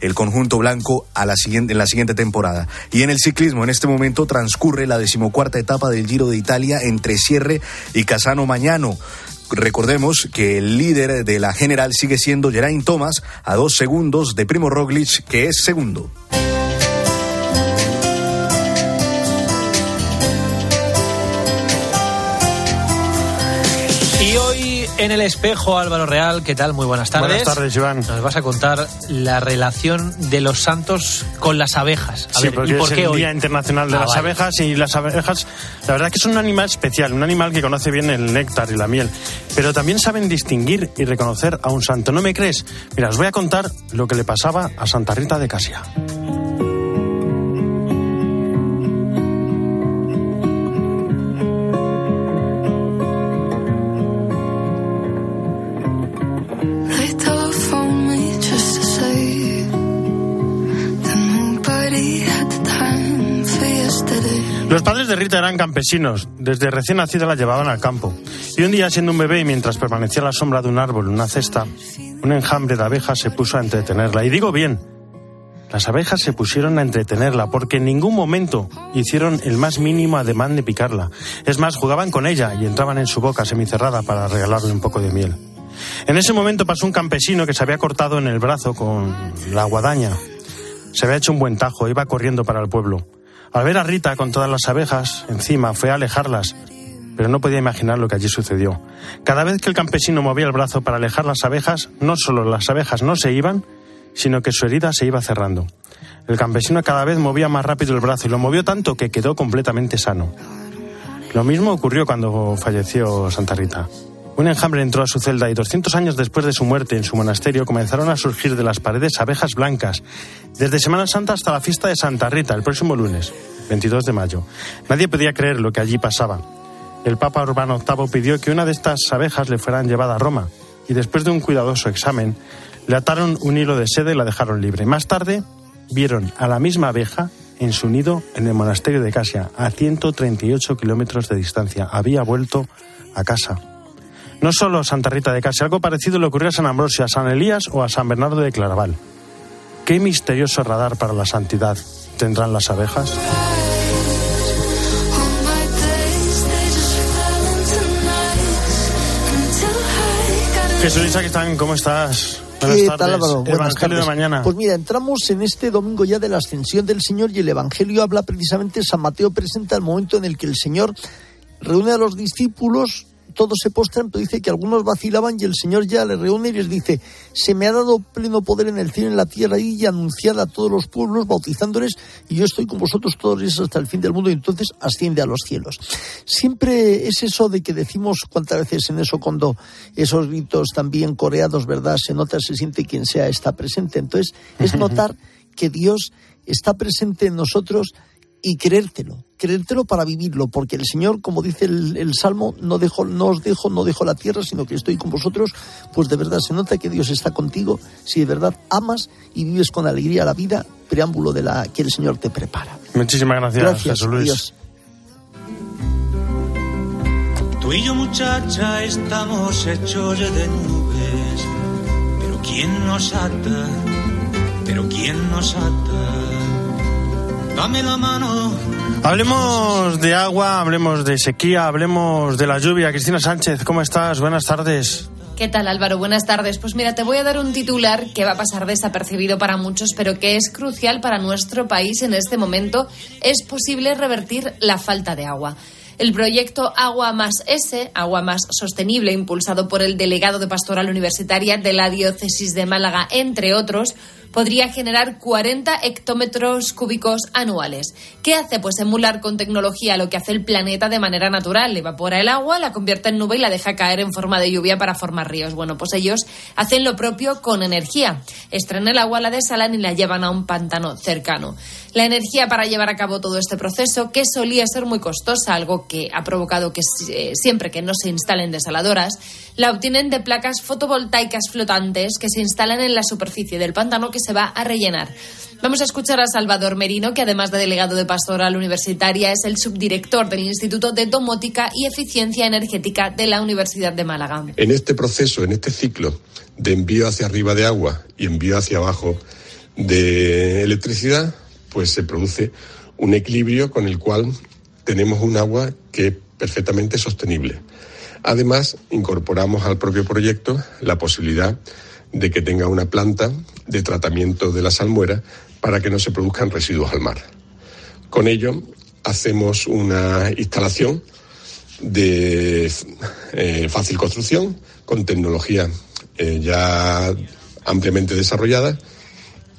el conjunto blanco a la siguiente, en la siguiente temporada. Y en el ciclismo, en este momento transcurre la decimocuarta etapa del Giro de Italia entre Cierre y Casano Mañano. Recordemos que el líder de la general sigue siendo Geraint Thomas a dos segundos de Primo Roglic, que es segundo. En el espejo, Álvaro Real, ¿qué tal? Muy buenas tardes. Buenas tardes, Joan. Nos vas a contar la relación de los santos con las abejas. A sí, ver, porque ¿y por es qué el hoy? Día Internacional de Ah, las vale. Abejas y las abejas, la verdad que es un animal especial, un animal que conoce bien el néctar y la miel, pero también saben distinguir y reconocer a un santo. ¿No me crees? Mira, os voy a contar lo que le pasaba a Santa Rita de Casia. Eran campesinos. Desde recién nacida la llevaban al campo. Y un día, siendo un bebé y mientras permanecía a la sombra de un árbol una cesta, un enjambre de abejas se puso a entretenerla. Y digo bien, las abejas se pusieron a entretenerla porque en ningún momento hicieron el más mínimo ademán de picarla. Es más, jugaban con ella y entraban en su boca semicerrada para regalarle un poco de miel. En ese momento pasó un campesino que se había cortado en el brazo con la guadaña. Se había hecho un buen tajo, iba corriendo para el pueblo. Al ver a Rita con todas las abejas encima, fue a alejarlas, pero no podía imaginar lo que allí sucedió. Cada vez que el campesino movía el brazo para alejar las abejas, no solo las abejas no se iban, sino que su herida se iba cerrando. El campesino cada vez movía más rápido el brazo y lo movió tanto que quedó completamente sano. Lo mismo ocurrió cuando falleció Santa Rita. Un enjambre entró a su celda y 200 años después de su muerte en su monasterio comenzaron a surgir de las paredes abejas blancas, desde Semana Santa hasta la fiesta de Santa Rita, el próximo lunes, 22 de mayo. Nadie podía creer lo que allí pasaba. El Papa Urbano VIII pidió que una de estas abejas le fueran llevada a Roma y después de un cuidadoso examen le ataron un hilo de seda y la dejaron libre. Más tarde vieron a la misma abeja en su nido en el monasterio de Casia, a 138 kilómetros de distancia. Había vuelto a casa. No solo Santa Rita de Casia, algo parecido le ocurrió a San Ambrosio, a San Elías o a San Bernardo de Claraval. ¿Qué misterioso radar para la santidad tendrán las abejas? A Jesús Isaquistán, ¿cómo estás? Buenas ¿Qué tardes. tal, Álvaro? Buenas Evangelio de tardes. mañana. Pues mira, entramos en este domingo ya de la ascensión del Señor y el Evangelio habla precisamente, San Mateo presenta el momento en el que el Señor reúne a los discípulos, todos se postran, pero dice que algunos vacilaban y el Señor ya les reúne y les dice, se me ha dado pleno poder en el cielo y en la tierra y anunciar a todos los pueblos, bautizándoles, y yo estoy con vosotros todos los días hasta el fin del mundo, y entonces asciende a los cielos. Siempre es eso de que decimos cuántas veces en eso cuando esos gritos también coreados, ¿verdad? Se nota, se siente quien sea está presente. Entonces, es notar que Dios está presente en nosotros y creértelo, creértelo para vivirlo, porque el Señor, como dice el, el Salmo, no, dejo, no os dejo, no dejo la tierra, sino que estoy con vosotros, pues de verdad se nota que Dios está contigo, si de verdad amas y vives con alegría la vida, preámbulo de la que el Señor te prepara. Muchísimas gracias, Gracias, Jesús Luis. Dios. Tú y yo, muchacha, estamos hechos de nubes. Pero ¿quién nos ata? Pero ¿quién nos ata? Dame la mano. Hablemos de agua, hablemos de sequía, hablemos de la lluvia. Cristina Sánchez, ¿cómo estás? Buenas tardes. ¿Qué tal Álvaro? Buenas tardes. Pues mira, te voy a dar un titular que va a pasar desapercibido para muchos, pero que es crucial para nuestro país en este momento. Es posible revertir la falta de agua. El proyecto Agua Más S, Agua Más Sostenible, impulsado por el delegado de Pastoral Universitaria de la Diócesis de Málaga, entre otros, podría generar 40 hectómetros cúbicos anuales. ¿Qué hace? Pues emular con tecnología lo que hace el planeta de manera natural. Evapora el agua, la convierte en nube y la deja caer en forma de lluvia para formar ríos. Bueno, pues ellos hacen lo propio con energía. Extraen el agua, la desalan y la llevan a un pantano cercano. La energía para llevar a cabo todo este proceso, que solía ser muy costosa, algo que ha provocado que eh, siempre que no se instalen desaladoras, la obtienen de placas fotovoltaicas flotantes que se instalan en la superficie del pantano que se va a rellenar. Vamos a escuchar a Salvador Merino, que además de delegado de Pastoral Universitaria es el subdirector del Instituto de Domótica y Eficiencia Energética de la Universidad de Málaga. En este proceso, en este ciclo de envío hacia arriba de agua y envío hacia abajo de electricidad, pues se produce un equilibrio con el cual tenemos un agua que es perfectamente sostenible. Además, incorporamos al propio proyecto la posibilidad de que tenga una planta de tratamiento de la salmuera para que no se produzcan residuos al mar. Con ello, hacemos una instalación de eh, fácil construcción con tecnología eh, ya ampliamente desarrollada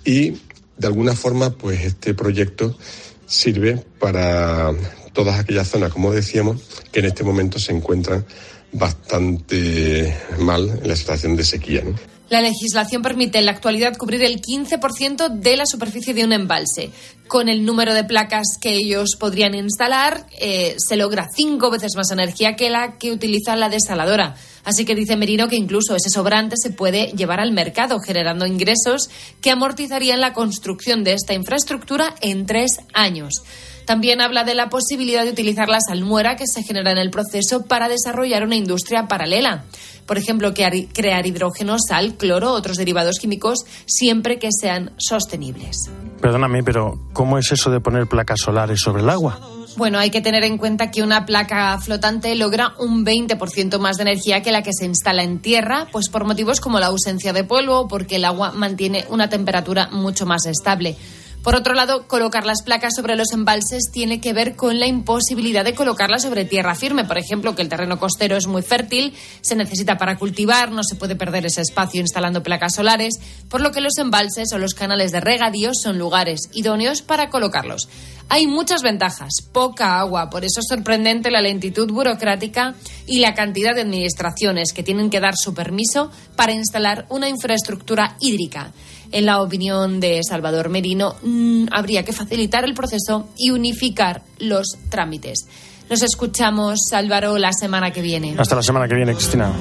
y de alguna forma pues este proyecto sirve para todas aquellas zonas, como decíamos, que en este momento se encuentran bastante mal en la situación de sequía. ¿no? La legislación permite en la actualidad cubrir el 15% de la superficie de un embalse. Con el número de placas que ellos podrían instalar, eh, se logra cinco veces más energía que la que utiliza la desaladora. Así que dice Merino que incluso ese sobrante se puede llevar al mercado, generando ingresos que amortizarían la construcción de esta infraestructura en tres años. También habla de la posibilidad de utilizar la salmuera que se genera en el proceso para desarrollar una industria paralela. Por ejemplo, crear hidrógeno, sal, cloro, otros derivados químicos, siempre que sean sostenibles. Perdóname, pero ¿cómo es eso de poner placas solares sobre el agua? Bueno, hay que tener en cuenta que una placa flotante logra un 20% más de energía que la que se instala en tierra, pues por motivos como la ausencia de polvo o porque el agua mantiene una temperatura mucho más estable. Por otro lado, colocar las placas sobre los embalses tiene que ver con la imposibilidad de colocarlas sobre tierra firme. Por ejemplo, que el terreno costero es muy fértil, se necesita para cultivar, no se puede perder ese espacio instalando placas solares, por lo que los embalses o los canales de regadío son lugares idóneos para colocarlos. Hay muchas ventajas, poca agua, por eso es sorprendente la lentitud burocrática y la cantidad de administraciones que tienen que dar su permiso para instalar una infraestructura hídrica. En la opinión de Salvador Merino, mmm, habría que facilitar el proceso y unificar los trámites. Nos escuchamos, Álvaro, la semana que viene. Hasta la semana que viene, Cristina.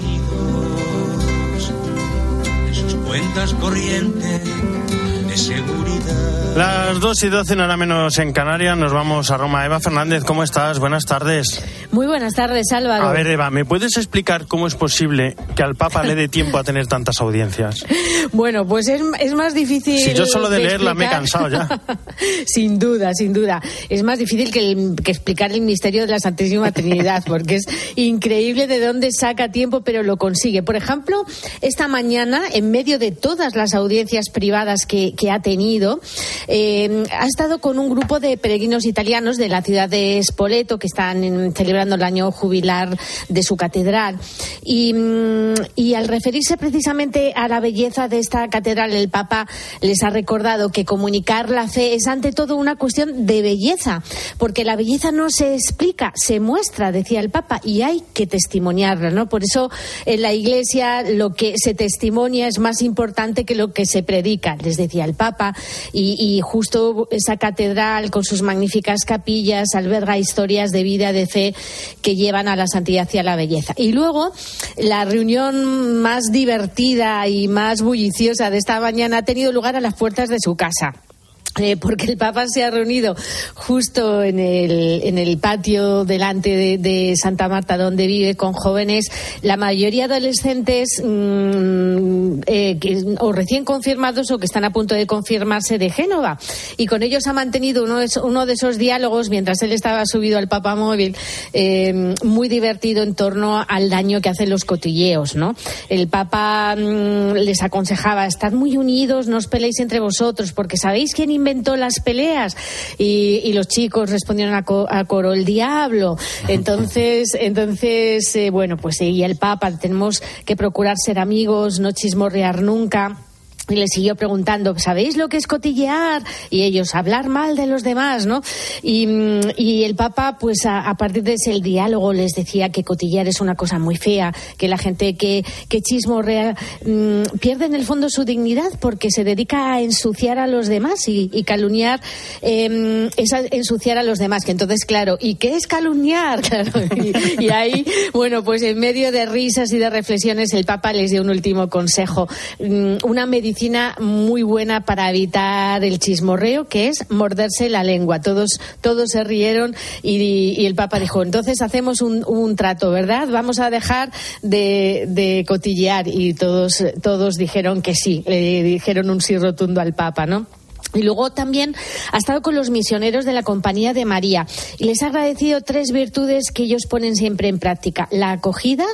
de sus cuentas corrientes de seguridad. Las 2 y 12, nada menos en Canarias, nos vamos a Roma. Eva Fernández, ¿cómo estás? Buenas tardes. Muy buenas tardes, Álvaro. A ver, Eva, ¿me puedes explicar cómo es posible que al Papa le dé tiempo a tener tantas audiencias? Bueno, pues es, es más difícil. Si yo solo de leerla me he cansado ya. sin duda, sin duda. Es más difícil que, el- que explicar el misterio de la Santísima Trinidad, porque es increíble de dónde saca tiempo, pero lo consigue. Por ejemplo, esta mañana, en medio de todas las audiencias privadas que, que ha tenido, eh, ha estado con un grupo de peregrinos italianos de la ciudad de Spoleto, que están celebrando el año jubilar de su catedral. Y, mm, y al referirse precisamente a la belleza de esta catedral, el Papa les ha recordado que comunicar la fe es ante todo una cuestión de belleza, porque la belleza no se explica, se muestra, decía el Papa, y hay que testimoniarla, ¿no? Por eso en la Iglesia lo que se testimonia es más importante que lo que se predica, les decía el Papa, y, y justo esa catedral con sus magníficas capillas alberga historias de vida, de fe que llevan a la santidad y a la belleza. Y luego, la reunión más divertida y más bulliciosa de esta mañana ha tenido lugar a las puertas de su casa. Porque el Papa se ha reunido justo en el, patio delante de, Santa Marta, donde vive, con jóvenes, la mayoría adolescentes mm, eh, o recién confirmados o que están a punto de confirmarse de Génova. Y con ellos ha mantenido uno de, esos- uno de esos diálogos mientras él estaba subido al Papa móvil, eh, muy divertido en torno al daño que hacen los cotilleos. ¿no? El Papa mm, les aconsejaba, estad muy unidos, no os peleéis entre vosotros, porque ¿sabéis quién inventó las peleas? Y, y los chicos respondieron a, co- a coro, el diablo. Entonces, entonces eh, bueno, pues seguía el Papa, tenemos que procurar ser amigos, no chismorrear nunca. Y le siguió preguntando, ¿sabéis lo que es cotillear? Y ellos, hablar mal de los demás, ¿no? Y, y el Papa, pues a, partir de ese diálogo les decía que cotillear es una cosa muy fea, que la gente que, que chismorrea mm, pierde en el fondo su dignidad porque se dedica a ensuciar a los demás y, calumniar eh, es a- ensuciar a los demás. Que entonces, claro, ¿y qué es calumniar? Claro, y, y ahí, bueno, pues en medio de risas y de reflexiones, el Papa les dio un último consejo, mm, una medición medicina muy buena para evitar el chismorreo, que es morderse la lengua. Todos, todos se rieron y, y el Papa dijo, entonces hacemos un, un trato, ¿verdad? Vamos a dejar de, de cotillear y todos, todos dijeron que sí, le dijeron un sí rotundo al Papa, ¿no? Y luego también ha estado con los misioneros de la Compañía de María y les ha agradecido tres virtudes que ellos ponen siempre en práctica. La acogida,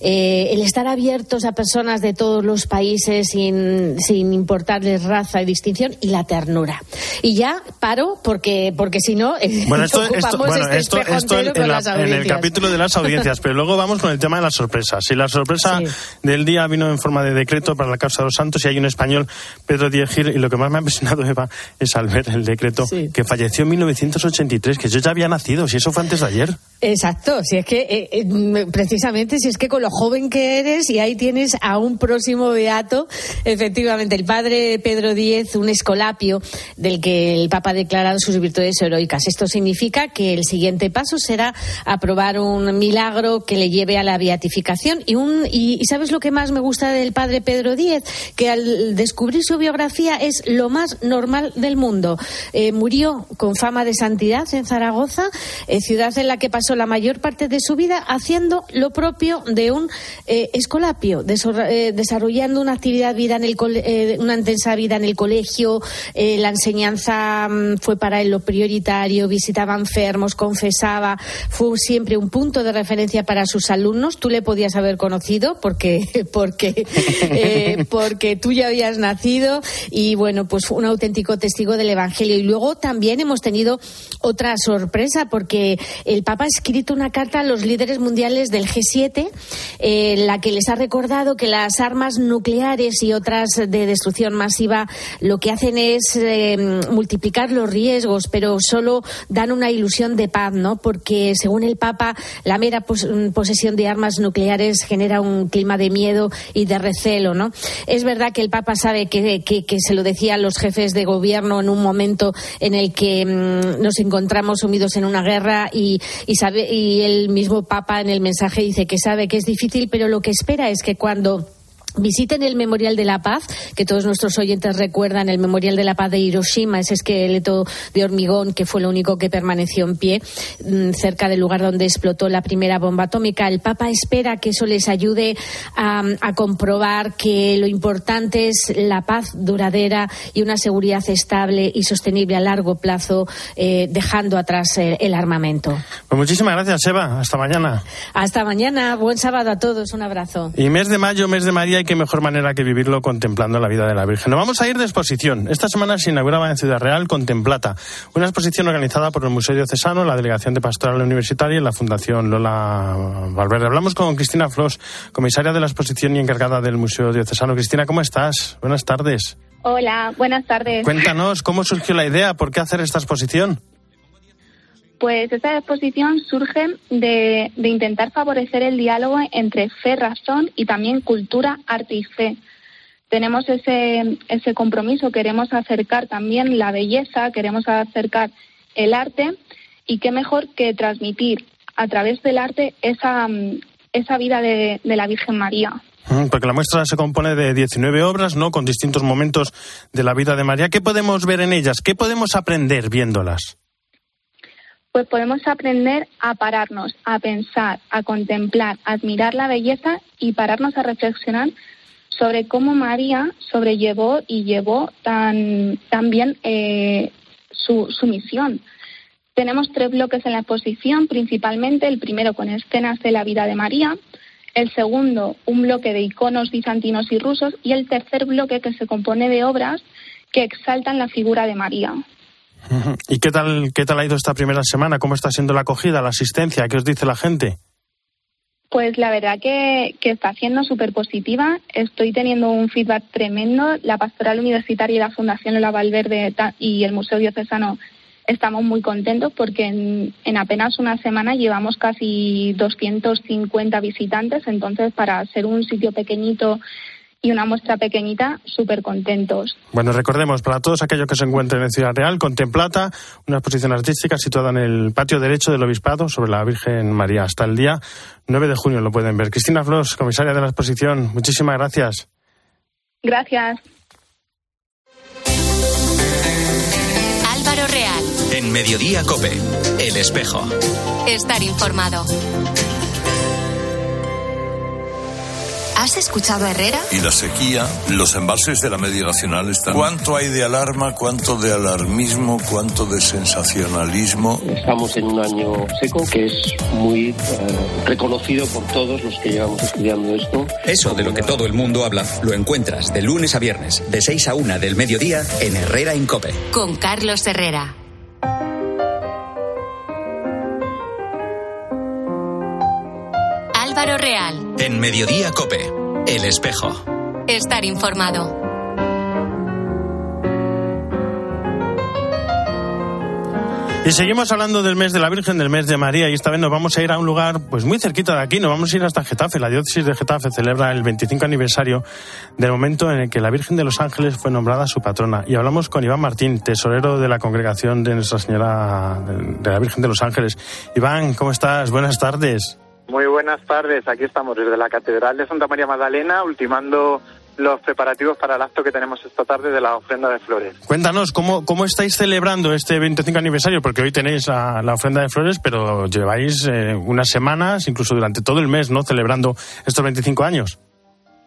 eh, el estar abiertos a personas de todos los países sin, sin importarles raza y distinción y la ternura. Y ya paro porque, porque si no, eh, Bueno, esto, esto, ocupamos bueno, este esto, esto en, con la- en el capítulo de las audiencias, pero luego vamos con el tema de las sorpresas. Si la sorpresa Sí. del día vino en forma de decreto para la causa de los santos y hay un español, Pedro Díez Gil, y lo que más me ha impresionado, Eva, es al ver el decreto Sí. que falleció en 1983, que yo ya había nacido, si eso fue antes de ayer. Exacto, si es que eh, eh, precisamente si es que con lo joven que eres y ahí tienes a un próximo beato, efectivamente el padre Pedro Díez, un escolapio del que el Papa ha declarado sus virtudes heroicas. Esto significa que el siguiente paso será aprobar un milagro que le lleve a la beatificación y un y, y sabes lo que más me gusta del padre Pedro Díez, que al descubrir su biografía es lo más normal del mundo. Eh, murió con fama de santidad en Zaragoza, eh, ciudad en la que pasó la mayor parte de su vida haciendo lo propio de un eh, escolapio, eh, desarrollando una actividad vida en el eh, una intensa vida en el colegio, eh, la enseñanza mm, fue para él lo prioritario, visitaba enfermos, confesaba, fue siempre un punto de referencia para sus alumnos. Tú le podías haber conocido porque porque porque tú ya habías nacido y bueno, pues fue un auténtico testigo del Evangelio. Y luego también hemos tenido otra sorpresa porque el Papa ha escrito una carta a los líderes mundiales del G7 eh, en la que les ha recordado que las armas nucleares y otras de destrucción masiva lo que hacen es eh, multiplicar los riesgos, pero solo dan una ilusión de paz, ¿no? Porque según el Papa, la mera pos- posesión de armas nucleares genera un clima de miedo y de recelo, ¿no? Es verdad que el Papa sabe que, que- se lo decían los jefes de gobierno en un momento en el que mm, nos encontramos sumidos en una guerra y, y sabe y el mismo Papa en el mensaje dice que sabe que es difícil, pero lo que espera es que cuando Visiten el Memorial de la Paz, que todos nuestros oyentes recuerdan el Memorial de la Paz de Hiroshima, ese esqueleto de hormigón que fue lo único que permaneció en pie mm, cerca del lugar donde explotó la primera bomba atómica. El Papa espera que eso les ayude a, a comprobar que lo importante es la paz duradera y una seguridad estable y sostenible a largo plazo, eh, dejando atrás el- el armamento. Pues muchísimas gracias, Eva. Hasta mañana. Hasta mañana. Buen sábado a todos. Un abrazo. Y mes de mayo, mes de María, qué mejor manera que vivirlo contemplando la vida de la Virgen. Nos vamos a ir de exposición. Esta semana se inauguraba en Ciudad Real Contemplata, una exposición organizada por el Museo Diocesano, la Delegación de Pastoral Universitaria y la Fundación Lola Valverde. Hablamos con Cristina Flos, comisaria de la exposición y encargada del Museo Diocesano. Cristina, ¿cómo estás? Buenas tardes. Hola, buenas tardes. Cuéntanos, ¿cómo surgió la idea? ¿Por qué hacer esta exposición? Pues esta exposición surge de, intentar favorecer el diálogo entre fe, razón y también cultura, arte y fe. Tenemos ese, ese compromiso, queremos acercar también la belleza, queremos acercar el arte y qué mejor que transmitir a través del arte esa, esa vida de, de la Virgen María. Mm, Porque la muestra se compone de 19 obras, ¿no? Con distintos momentos de la vida de María. ¿Qué podemos ver en ellas? ¿Qué podemos aprender viéndolas? Pues podemos aprender a pararnos, a pensar, a contemplar, a admirar la belleza y pararnos a reflexionar sobre cómo María sobrellevó y llevó tan, tan bien eh, su, su misión. Tenemos tres bloques en la exposición, principalmente el primero con escenas de la vida de María, el segundo un bloque de iconos bizantinos y rusos y el tercer bloque que se compone de obras que exaltan la figura de María. ¿Y qué tal, qué tal ha ido esta primera semana? ¿Cómo está siendo la acogida, la asistencia? ¿Qué os dice la gente? Pues la verdad que, está siendo súper positiva. Estoy teniendo un feedback tremendo. La Pastoral Universitaria y la Fundación Lola Valverde y el Museo Diocesano estamos muy contentos porque en, en apenas una semana llevamos casi 250 visitantes. Entonces, para ser un sitio pequeñito y una muestra pequeñita, súper contentos. Bueno, recordemos, para todos aquellos que se encuentren en Ciudad Real, Contemplata, una exposición artística situada en el patio derecho del Obispado sobre la Virgen María. Hasta el día 9 de junio lo pueden ver. Cristina Flos, comisaria de la exposición, muchísimas gracias. Gracias. Álvaro Real. En Mediodía Cope, El Espejo. Estar informado. ¿Has escuchado a Herrera? Y la sequía, los embalses de la media nacional están. ¿Cuánto hay de alarma, cuánto de alarmismo, cuánto de sensacionalismo? Estamos en un año seco que es muy eh, reconocido por todos los que llevamos estudiando esto. Eso de lo que todo el mundo habla, lo encuentras de lunes a viernes, de 6 a 1 del mediodía, en Herrera en Cope. Con Carlos Herrera. Álvaro Real. En Mediodía Cope, El Espejo. Estar informado. Y seguimos hablando del mes de la Virgen, del mes de María, y esta vez nos vamos a ir a un lugar pues muy cerquita de aquí, nos vamos a ir hasta Getafe. La diócesis de Getafe celebra el 25 aniversario del momento en el que la Virgen de los Ángeles fue nombrada su patrona. Y hablamos con Iván Martín, tesorero de la congregación de Nuestra Señora de la Virgen de los Ángeles. Iván, ¿cómo estás? Buenas tardes. Muy buenas tardes, aquí estamos desde la Catedral de Santa María Magdalena, ultimando los preparativos para el acto que tenemos esta tarde de la ofrenda de flores. Cuéntanos, ¿cómo, cómo estáis celebrando este 25 aniversario? Porque hoy tenéis la, la ofrenda de flores, pero lleváis eh, unas semanas, incluso durante todo el mes, ¿no? Celebrando estos 25 años.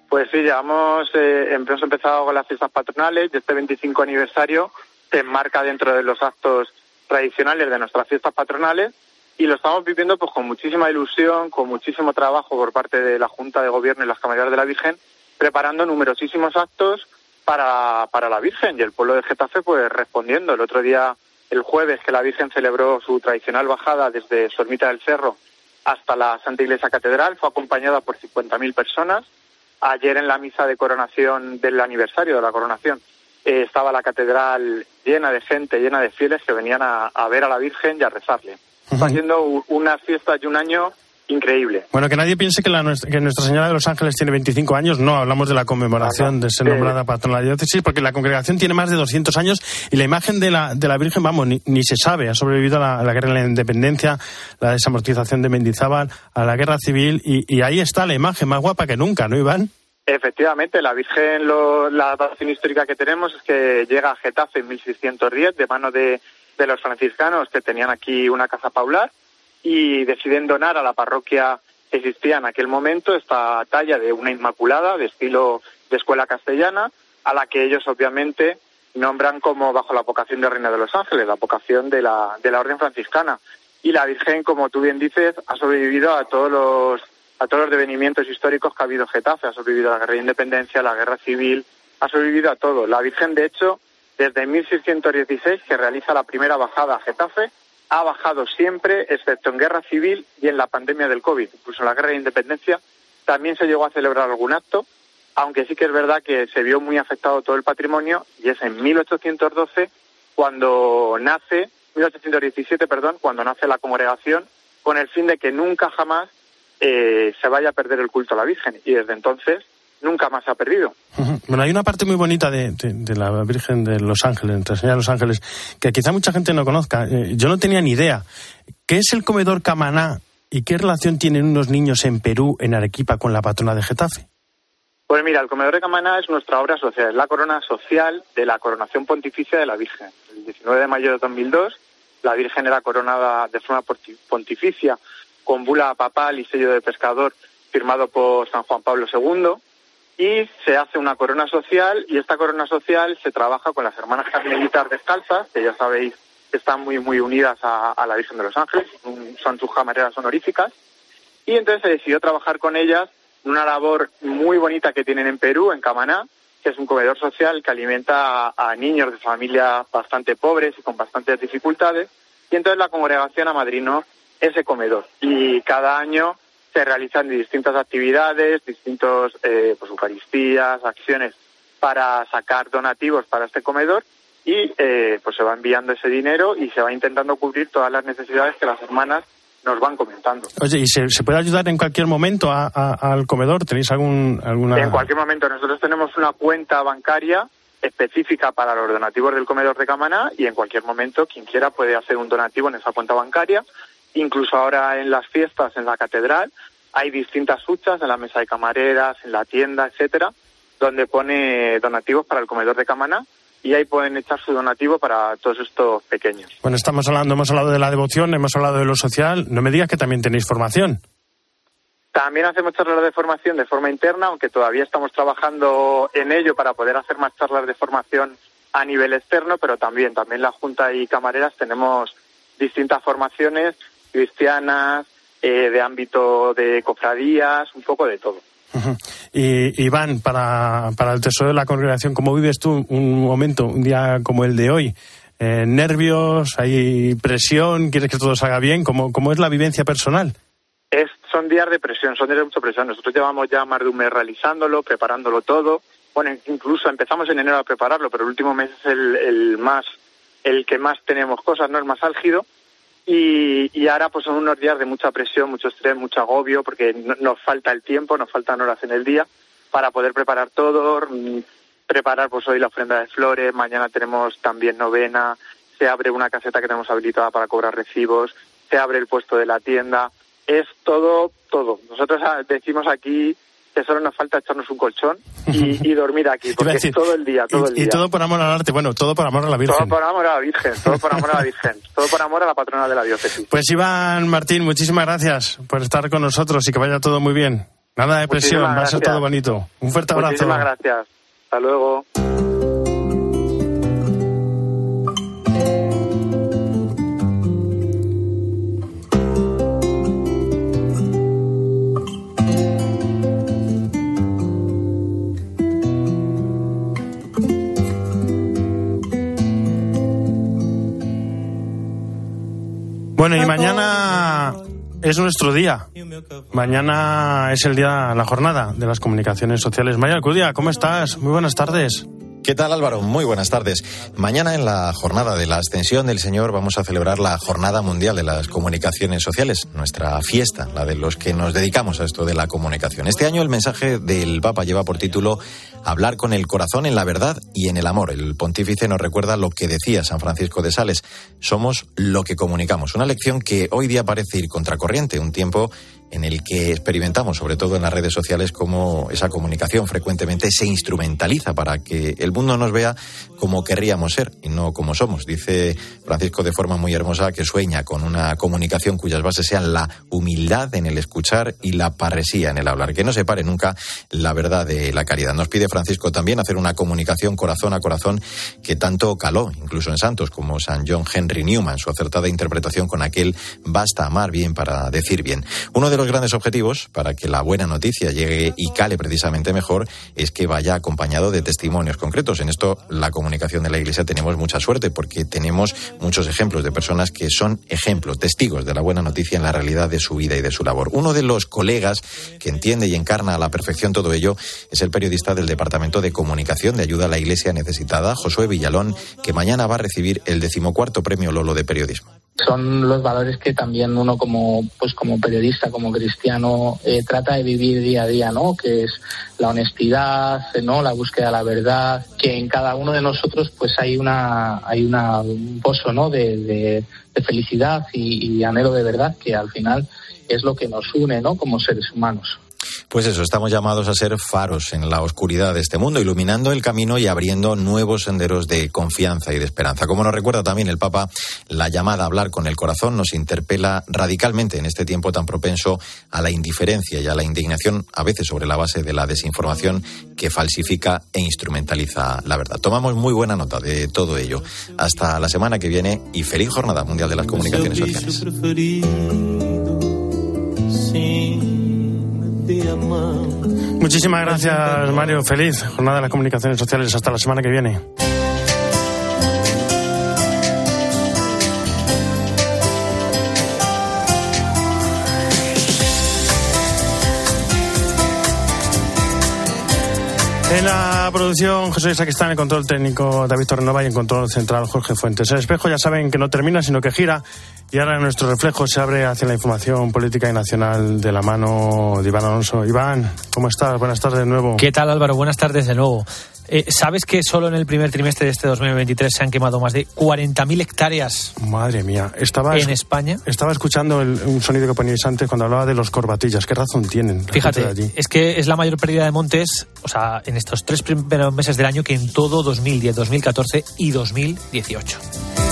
Pues sí, llevamos, eh, hemos empezado con las fiestas patronales y este 25 aniversario se enmarca dentro de los actos tradicionales de nuestras fiestas patronales y lo estamos viviendo pues con muchísima ilusión, con muchísimo trabajo por parte de la Junta de Gobierno y las Camareras de la Virgen, preparando numerosísimos actos para, para la Virgen y el pueblo de Getafe pues respondiendo. El otro día, el jueves, que la Virgen celebró su tradicional bajada desde su ermita del Cerro hasta la Santa Iglesia Catedral, fue acompañada por 50.000 personas. Ayer en la misa de coronación del aniversario de la coronación eh, estaba la catedral llena de gente, llena de fieles que venían a, a ver a la Virgen y a rezarle. Está haciendo unas fiestas y un año increíble. Bueno, que nadie piense que, la, nuestra- que Nuestra Señora de los Ángeles tiene 25 años. No, hablamos de la conmemoración de ser nombrada patrona de la diócesis, porque la congregación tiene más de 200 años y la imagen de la, de la Virgen, vamos, ni, ni se sabe. Ha sobrevivido a la, a la guerra de la independencia, la desamortización de Mendizábal, a la guerra civil y, y ahí está la imagen más guapa que nunca, ¿no, Iván? Efectivamente, la Virgen, lo- la datación histórica que tenemos es que llega a Getafe en 1610 de mano de, de los franciscanos que tenían aquí una casa paular y deciden donar a la parroquia que existía en aquel momento esta talla de una Inmaculada de estilo de escuela castellana a la que ellos obviamente nombran como bajo la vocación de Reina de los Ángeles, la vocación de la, de la Orden franciscana. Y la Virgen, como tú bien dices, ha sobrevivido a todos los a todos los devenimientos históricos que ha habido Getafe, ha sobrevivido a la guerra de independencia, a la guerra civil, ha sobrevivido a todo. La Virgen, de hecho, desde 1616, que realiza la primera bajada a Getafe, ha bajado siempre, excepto en guerra civil y en la pandemia del COVID. Incluso en la guerra de independencia también se llegó a celebrar algún acto, aunque sí que es verdad que se vio muy afectado todo el patrimonio y es en 1812 cuando nace, 1817, perdón, cuando nace la congregación con el fin de que nunca jamás eh, se vaya a perder el culto a la Virgen y desde entonces nunca más ha perdido. Bueno, hay una parte muy bonita de, de- de la Virgen de los Ángeles, Nuestra Señora de los Ángeles, que quizá mucha gente no conozca. Eh, yo no tenía ni idea. ¿Qué es el comedor Camaná y qué relación tienen unos niños en Perú, en Arequipa, con la patrona de Getafe? Pues mira, el comedor de Camaná es nuestra obra social, es la corona social de la coronación pontificia de la Virgen. El 19 de mayo de 2002, la Virgen era coronada de forma pontificia con bula papal y sello de pescador firmado por San Juan Pablo II y se hace una corona social y esta corona social se trabaja con las hermanas carmelitas descalzas, que ya sabéis que están muy muy unidas a, a la Virgen de los Ángeles, un- son sus camareras honoríficas y entonces se decidió trabajar con ellas una labor muy bonita que tienen en Perú, en Camaná, que es un comedor social que alimenta a, a niños de familias bastante pobres y con bastantes dificultades. Y entonces la congregación amadrinó ese comedor. Y cada año se realizan distintas actividades, distintos, eh, pues, eucaristías, acciones para sacar donativos para este comedor y eh, pues se va enviando ese dinero y se va intentando cubrir todas las necesidades que las hermanas nos van comentando. Oye, ¿y se, se puede ayudar en cualquier momento a- a- al comedor? ¿Tenéis algún, alguna...? En cualquier momento nosotros tenemos una cuenta bancaria específica para los donativos del comedor de Camaná y en cualquier momento quien quiera puede hacer un donativo en esa cuenta bancaria. Incluso ahora en las fiestas en la catedral hay distintas huchas en la mesa de camareras, en la tienda, etcétera, donde pone donativos para el comedor de Camaná y ahí pueden echar su donativo para todos estos pequeños. Bueno, estamos hablando, hemos hablado de la devoción, hemos hablado de lo social. No me digas que también tenéis formación. También hacemos charlas de formación de forma interna, aunque todavía estamos trabajando en ello para poder hacer más charlas de formación a nivel externo, pero también, también la Junta y Camareras tenemos distintas formaciones cristianas, eh, de ámbito de cofradías, un poco de todo. Y Iván, para, para el tesoro de la congregación, ¿cómo vives tú un momento, un día como el de hoy? Eh, ¿Nervios? ¿Hay presión? ¿Quieres que todo salga bien? ¿Cómo, cómo es la vivencia personal? Es, son días de presión, son días de mucha presión. Nosotros llevamos ya más de un mes realizándolo, preparándolo todo. Bueno, incluso empezamos en enero a prepararlo, pero el último mes es el, el más, el que más tenemos cosas, no el más álgido. Y, y ahora pues son unos días de mucha presión, mucho estrés, mucho agobio, porque no- nos falta el tiempo, nos faltan horas en el día para poder preparar todo, preparar pues hoy la ofrenda de flores, mañana tenemos también novena, se abre una caseta que tenemos habilitada para cobrar recibos, se abre el puesto de la tienda, es todo, todo. Nosotros ah, decimos aquí que solo nos falta echarnos un colchón y, y dormir aquí, porque decir, es todo el día, todo y, el y día. todo por amor al arte, bueno, todo por amor a la Todo Virgen. por amor a la Virgen, todo por amor a la Virgen, todo por amor a la patrona de la diócesis. Pues Iván Martín, muchísimas gracias por estar con nosotros y que vaya todo muy bien. Nada de presión, va a ser todo bonito. Un fuerte abrazo. Muchísimas gracias. Hasta luego. Bueno, y mañana es nuestro día. Mañana es el día, la jornada de las comunicaciones sociales. Maya Alcudia, ¿cómo estás? Muy buenas tardes. ¿Qué tal Álvaro? Muy buenas tardes. Mañana en la jornada de la Ascensión del Señor vamos a celebrar la Jornada Mundial de las Comunicaciones Sociales, nuestra fiesta, la de los que nos dedicamos a esto de la comunicación. Este año el mensaje del Papa lleva por título Hablar con el corazón en la verdad y en el amor. El pontífice nos recuerda lo que decía San Francisco de Sales, somos lo que comunicamos. Una lección que hoy día parece ir contracorriente, un tiempo en el que experimentamos, sobre todo en las redes sociales, cómo esa comunicación frecuentemente se instrumentaliza para que el mundo nos vea como querríamos ser y no como somos. Dice Francisco de forma muy hermosa que sueña con una comunicación cuyas bases sean la humildad en el escuchar y la parresía en el hablar, que no separe nunca la verdad de la caridad. Nos pide Francisco también hacer una comunicación corazón a corazón que tanto caló, incluso en santos como San John Henry Newman, su acertada interpretación con aquel basta amar bien para decir bien. Uno de los grandes objetivos para que la buena noticia llegue y cale precisamente mejor es que vaya acompañado de testimonios concretos. En esto, la comunicación de la Iglesia tenemos mucha suerte porque tenemos muchos ejemplos de personas que son ejemplos, testigos de la buena noticia en la realidad de su vida y de su labor. Uno de los colegas que entiende y encarna a la perfección todo ello es el periodista del Departamento de Comunicación de Ayuda a la Iglesia Necesitada, Josué Villalón, que mañana va a recibir el decimocuarto premio Lolo de Periodismo. Son los valores que también uno como pues como periodista como cristiano eh, trata de vivir día a día no que es la honestidad no la búsqueda de la verdad que en cada uno de nosotros pues hay una hay una un pozo no de, de- de felicidad y, y anhelo de verdad que al final es lo que nos une no como seres humanos Pues eso, estamos llamados a ser faros en la oscuridad de este mundo, iluminando el camino y abriendo nuevos senderos de confianza y de esperanza. Como nos recuerda también el Papa, la llamada a hablar con el corazón nos interpela radicalmente en este tiempo tan propenso a la indiferencia y a la indignación, a veces sobre la base de la desinformación que falsifica e instrumentaliza la verdad. Tomamos muy buena nota de todo ello. Hasta la semana que viene y feliz Jornada Mundial de las Comunicaciones Sociales. Muchísimas gracias, Mario. Feliz jornada de las comunicaciones sociales. Hasta la semana que viene. La producción, José Saquistán, en el control técnico David Torrenova y en control central Jorge Fuentes. El espejo ya saben que no termina, sino que gira. Y ahora nuestro reflejo se abre hacia la información política y nacional de la mano de Iván Alonso. Iván, ¿cómo estás? Buenas tardes de nuevo. ¿Qué tal Álvaro? Buenas tardes de nuevo. Eh, ¿Sabes que solo en el primer trimestre de este 2023 se han quemado más de 40.000 hectáreas Madre mía, estaba, en España? estaba escuchando el- un sonido que poníais antes cuando hablaba de los corbatillas. ¿Qué razón tienen? Fíjate, allí? es que es la mayor pérdida de montes, o sea, en estos tres primeros primeros meses del año que en todo 2010, 2014 y 2018.